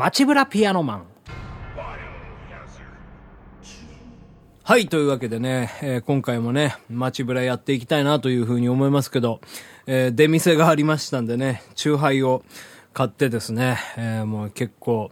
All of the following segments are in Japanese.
街ブラピアノマン。はい、というわけでね、えー今回もね、街ブラやっていきたいなというふうに思いますけど、えー出店がありましたんでね、チューハイを買ってですね、えーもう結構、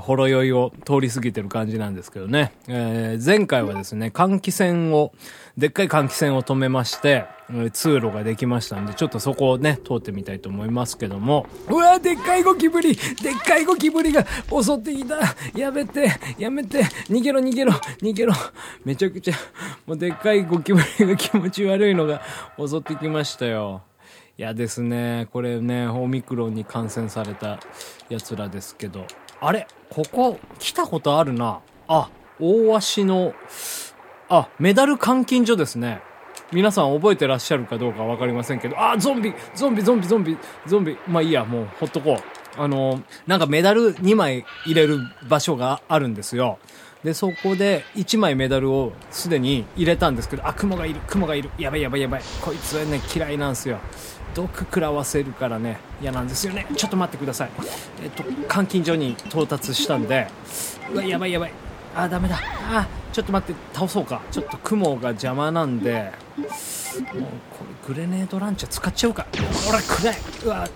ほろ酔いを通り過ぎてる感じなんですけどね。えー前回はですね、換気扇を、でっかい換気扇を止めまして、通路ができましたんで、ちょっとそこをね、通ってみたいと思いますけども。うわでっかいゴキブリでっかいゴキブリが襲ってきたやめてやめて逃げろ逃げろ逃げろめちゃくちゃ、もうでっかいゴキブリが気持ち悪いのが襲ってきましたよ。いやですね、これね、オミクロンに感染された奴らですけど。あれここ、来たことあるな。あ、大足の、あ、メダル監禁所ですね。皆さん覚えてらっしゃるかどうかわかりませんけど、あ、ゾンビゾンビゾンビゾンビゾンビまあいいや、もうほっとこう。あの、なんかメダル2枚入れる場所があるんですよ。で、そこで1枚メダルをすでに入れたんですけど、あ、雲がいる、雲がいる。やばいやばいやばい。こいつはね、嫌いなんですよ。毒食らわせるからね、嫌なんですよね。ちょっと待ってください。えっと、監禁所に到達したんで、うわ、やばいやばい。あ、ダメだ。あ、ちょっと待って、倒そうか。ちょっと雲が邪魔なんで、もうこれグレネードランチャー使っちゃおうかほら暗いうわ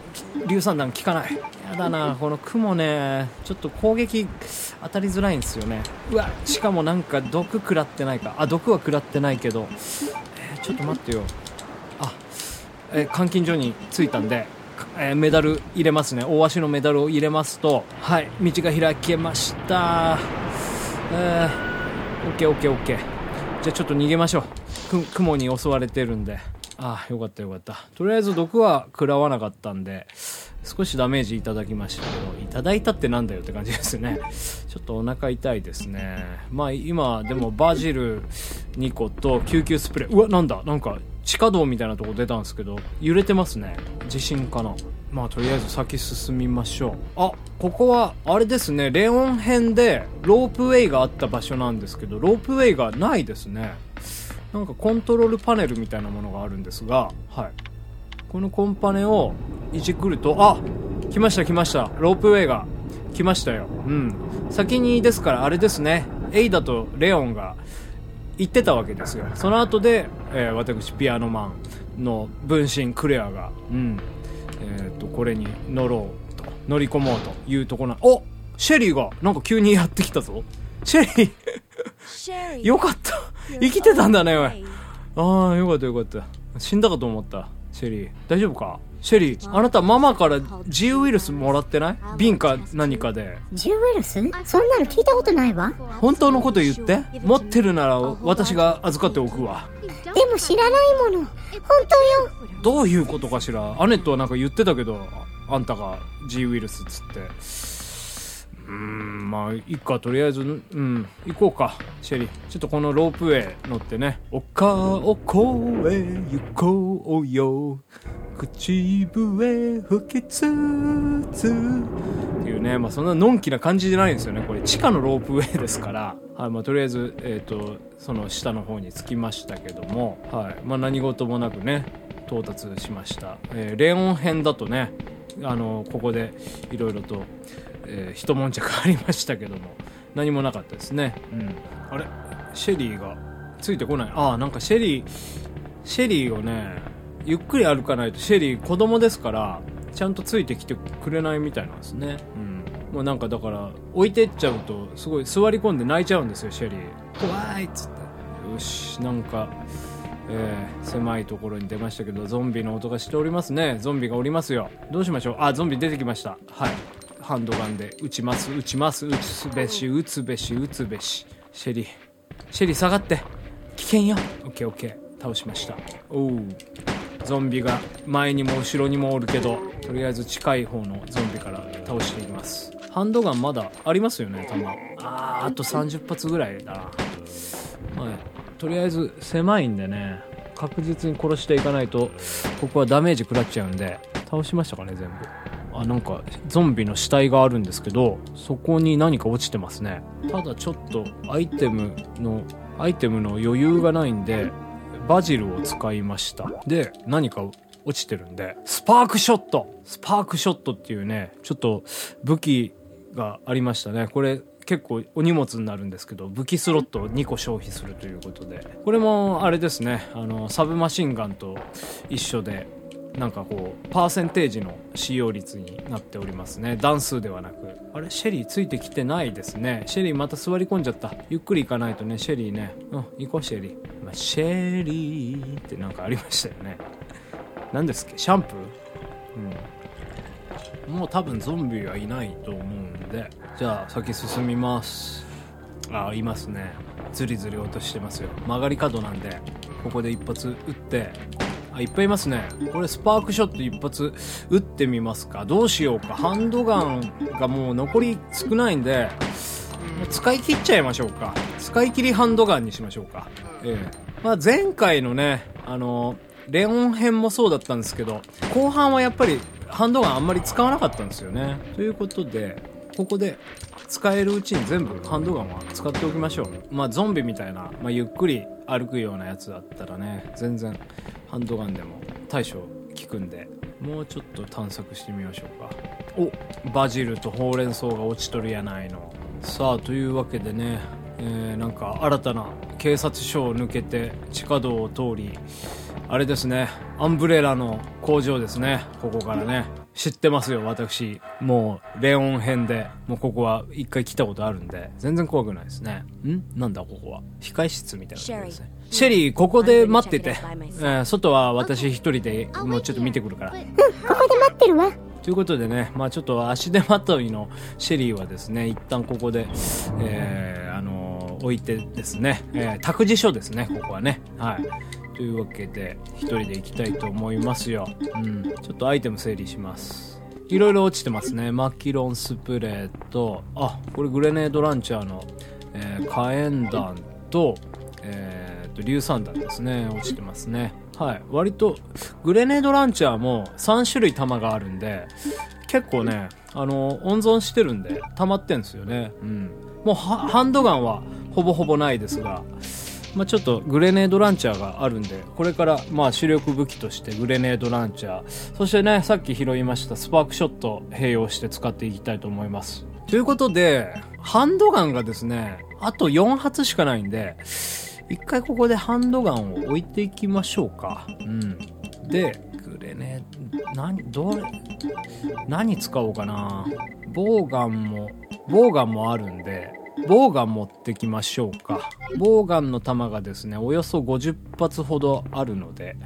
硫酸弾効かないやだなこの雲ねちょっと攻撃当たりづらいんですよね。うわ。しかもなんか毒食らってないか。あ毒は食らってないけど、えーちょっと待ってよ。あ、えー監禁所に着いたんで、えーメダル入れますね。大足のメダルを入れますとはい。道が開けました。えー、オッケーオッケーオッケー。じゃあちょっと逃げましょう。く雲に襲われてるんで。ああよかったよかった。とりあえず毒は食らわなかったんで少しダメージいただきましたけどいただいたってなんだよって感じですね。ちょっとお腹痛いですね。まあ今でもバジル2個と救急スプレー。うわなんだ。なんか地下道みたいなとこ出たんですけど揺れてますね。地震かな。まあとりあえず先進みましょう。あここはあれですね。レオン編でロープウェイがあった場所なんですけどロープウェイがないですね。なんかコントロールパネルみたいなものがあるんですがはい。このコンパネをいじくるとあ来ました来ました。ロープウェイが来ましたよ。うん。先にですからあれですね。エイダとレオンが行ってたわけですよ。その後で、えー私ピアノマンの分身クレアがうん。えっ、とこれに乗ろうと乗り込もうというところなおシェリーがなんか急にやってきたぞ。シェリーよかった。生きてたんだねおい。ああよかったよかった。死んだかと思ったシェリー。大丈夫か？シェリーあなたママから G ウイルスもらってない？瓶か何かで。ジウイルス？そんなの聞いたことないわ。本当のこと言って。持ってるなら私が預かっておくわ。でも知らないもの。本当よ。どういうことかしら？アネットはなんか言ってたけどああんたが G ウイルスっつって。うーんまあいっか。とりあえずうん行こうかシェリー。ちょっとこのロープウェイ乗ってね。丘を越え行こうよ口笛吹きつつっていうねまあそんなのんきな感じじゃないんですよねこれ。地下のロープウェイですから。はいまあとりあえずえっ、とその下の方に着きましたけども。はい。まあ何事もなくね到達しました、えーレオン編だとねあのここでいろいろと、えー一悶着ありましたけども。何もなかったですね。うん。あれ？シェリーがついてこない。ああなんかシェリーシェリーをねゆっくり歩かないとシェリー子供ですからちゃんとついてきてくれないみたいなんですね。うん。もうなんかだから置いてっちゃうとすごい座り込んで泣いちゃうんですよシェリー。怖いっつって。よしなんかえー狭いところに出ましたけどゾンビの音がしておりますね。ゾンビがおりますよ。どうしましょう？あゾンビ出てきました。はい。ハンドガンで。撃ちます撃ちます。撃つべし撃つべし撃つべし。シェリー。シェリー下がって。危険よ。オッケーオッケー。倒しました。おうゾンビが前にも後ろにもおるけどとりあえず近い方のゾンビから倒していきます。ハンドガンまだありますよね弾。あー。あと30発ぐらいだな。はい、とりあえず狭いんでね確実に殺していかないとここはダメージ食らっちゃうんで倒しましたかね全部。あなんかゾンビの死体があるんですけどそこに何か落ちてますね。ただちょっとアイテムのアイテムの余裕がないんでバジルを使いました。で何か落ちてるんで、スパークショット。スパークショットっていうね、ちょっと武器がありましたね。これ結構お荷物になるんですけど武器スロットを2個消費するということで。これもあれですね。あのサブマシンガンと一緒でなんかこうパーセンテージの使用率になっておりますね。段数ではなく。あれ？シェリーついてきてないですね。シェリーまた座り込んじゃった。ゆっくり行かないとね。シェリーね。うん行こうシェリー、まあ、シェリーってなんかありましたよね。何ですっけ？シャンプー？うん。もう多分ゾンビはいないと思うんで。じゃあ先進みます。あいますね。ズリズリ落としてますよ。曲がり角なんでここで一発撃ってあいっぱいいますね。これスパークショット一発撃ってみますか。どうしようか。ハンドガンがもう残り少ないんで使い切っちゃいましょうか。使い切りハンドガンにしましょうか。ええ。まあ、前回のねあのレオン編もそうだったんですけど後半はやっぱりハンドガンあんまり使わなかったんですよね。ということでここで使えるうちに全部ハンドガンは使っておきましょう。まあゾンビみたいな、まあ、ゆっくり歩くようなやつだったらね全然ハンドガンでも対処効くんで。もうちょっと探索してみましょうか。おバジルとほうれん草が落ちとるやないの。さあというわけでねえー、なんか新たな警察署を抜けて地下道を通りあれですねアンブレラの工場ですねここからね知ってますよ私。もうレオン編で。もうここは一回来たことあるんで。全然怖くないですね。ん？なんだここは？控室みたいなとこですね。シェリーここで待ってて、えー、外は私一人でもうちょっと見てくるから。うん、ここで待ってるわ。ということでね、まあちょっと足手まといのシェリーはですね、一旦ここで、えー、あのー置いてですね、えー、託児所ですね、ここはね。はい。というわけで、一人で行きたいと思いますよ。うん。ちょっとアイテム整理します。いろいろ落ちてますね。マキロンスプレーと、あ、これグレネードランチャーの、えー火炎弾と、えー、と、硫酸弾ですね。落ちてますね。はい。割と、グレネードランチャーも3種類弾があるんで、結構ね、あの、温存してるんで、溜まってんですよね。うん。もう、ハンドガンはほぼほぼないですが、まあ、ちょっとグレネードランチャーがあるんで、これからまあ主力武器としてグレネードランチャー、そしてね、さっき拾いましたスパークショット併用して使っていきたいと思います。ということで、ハンドガンがですね、あと4発しかないんで、一回ここでハンドガンを置いていきましょうか。うん。で、グレネード、何、どれ、何使おうかな。ボウガンも、ボウガンもあるんで、ボウガン持ってきましょうか。ボウガンの弾がですね、およそ50発ほどあるので、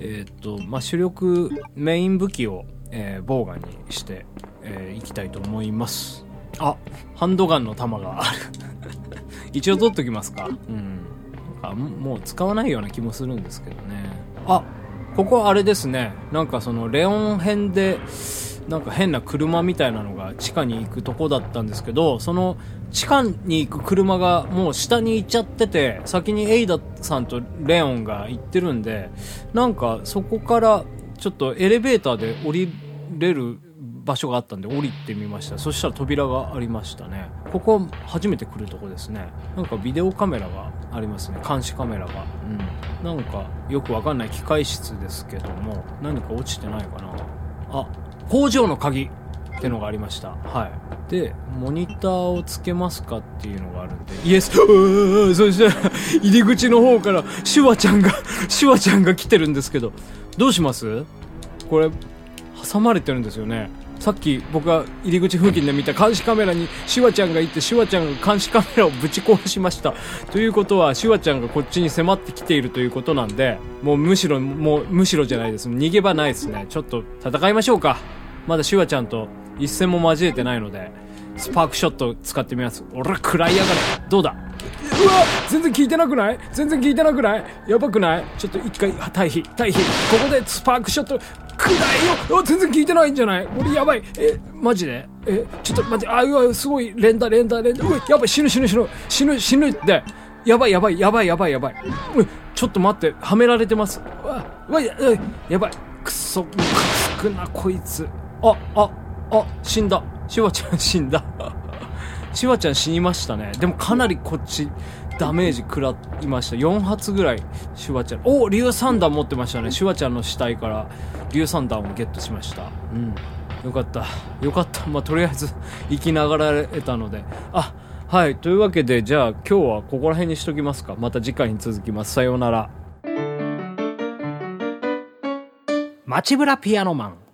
えーっと、まあ、主力、メイン武器を、えーボウガンにして、えーいきたいと思います。あ、ハンドガンの弾がある。一応取っときますか。うん。なんかももう使わないような気もするんですけどね。あ、ここあれですね。なんかそのレオン編で、なんか変な車みたいなのが地下に行くとこだったんですけど、その地下に行く車がもう下に行っちゃってて、先にエイダさんとレオンが行ってるんで、なんかそこからちょっとエレベーターで降りれる場所があったんで降りてみました。そしたら扉がありましたね。ここ初めて来るとこですね。なんかビデオカメラがありますね。監視カメラが。うん。なんかよくわかんない機械室ですけども何か落ちてないかな。あ工場の鍵ってのがありました。はい。でモニターをつけますかっていうのがあるんで。イエス。そしたら入り口の方からシュワちゃんが シュワちゃんが来てるんですけど。どうします？これ挟まれてるんですよね。さっき僕が入り口付近で見た監視カメラにシュワちゃんがいてシュワちゃんが監視カメラをぶち壊しました。ということはシュワちゃんがこっちに迫ってきているということなんでもうむしろもうむしろじゃないです。逃げ場ないですね。ちょっと戦いましょうか。まだシュワちゃんと一戦も交えてないのでスパークショット使ってみます。俺は食らいやがれどうだ？うわ！全然聞いてなくない？全然聞いてなくない？やばくない？ちょっと一回退避退避ここでスパークショットくらいよ！あ全然聞いてないんじゃない？俺やばい。えマジで？えちょっと待って。あうわすごい。連打連打連打。うわやばい。死ぬ死ぬ死ぬ。死ぬ死ぬって。やばいやばいやばいやばいやばい。うわちょっと待って。はめられてます。うわうわやばい。くそムカつくなこいつ。あああ死んだ。シワちゃん死んだ。シワちゃん死にましたね。でもかなりこっちダメージ食らいました。4発ぐらいシュワちゃん。お硫酸弾持ってましたね。シュワちゃんの死体から硫酸弾をゲットしました。うん。よかった。よかった。まあとりあえず生きながられたので。あはい。というわけでじゃあ今日はここら辺にしときますか。また次回に続きます。さようなら。街ブラピアノマン。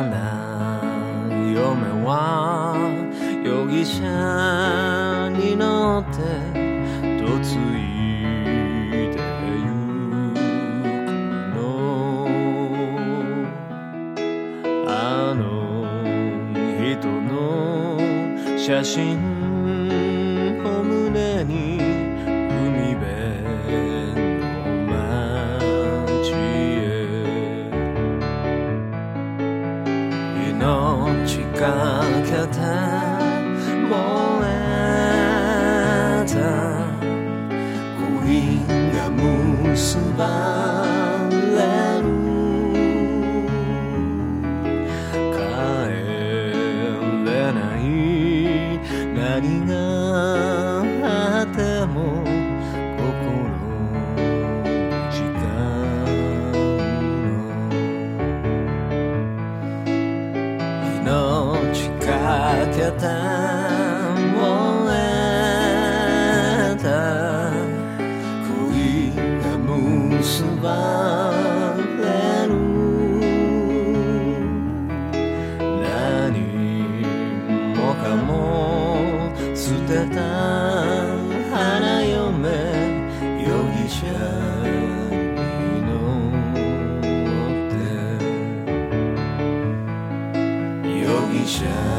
嫁は容疑者に乗って嫁いでゆくのあの人の写真けて燃えた恋が結ばれる何もかも捨てた花嫁。容疑者に乗って容疑者